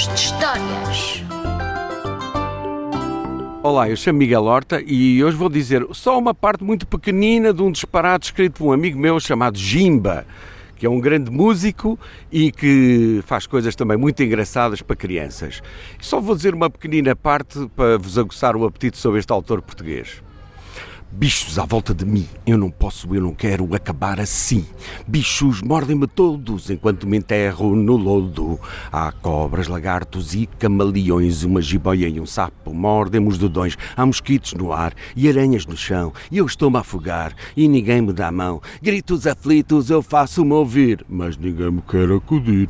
Contos de Histórias. Olá, eu chamo Miguel Horta e hoje vou dizer só uma parte muito pequenina de um disparate escrito por um amigo meu chamado Jimba, que é um grande músico e que faz coisas também muito engraçadas para crianças. Só vou dizer uma pequenina parte para vos aguçar o apetite sobre este autor português. Bichos à volta de mim, eu não posso, eu não quero acabar assim. Bichos mordem-me todos enquanto me enterro no lodo. Há cobras, lagartos e camaleões, uma jiboia e um sapo mordem-me os dedões. Há mosquitos no ar e aranhas no chão, e eu estou-me a afogar e ninguém me dá a mão. Gritos aflitos eu faço-me ouvir, mas ninguém me quer acudir.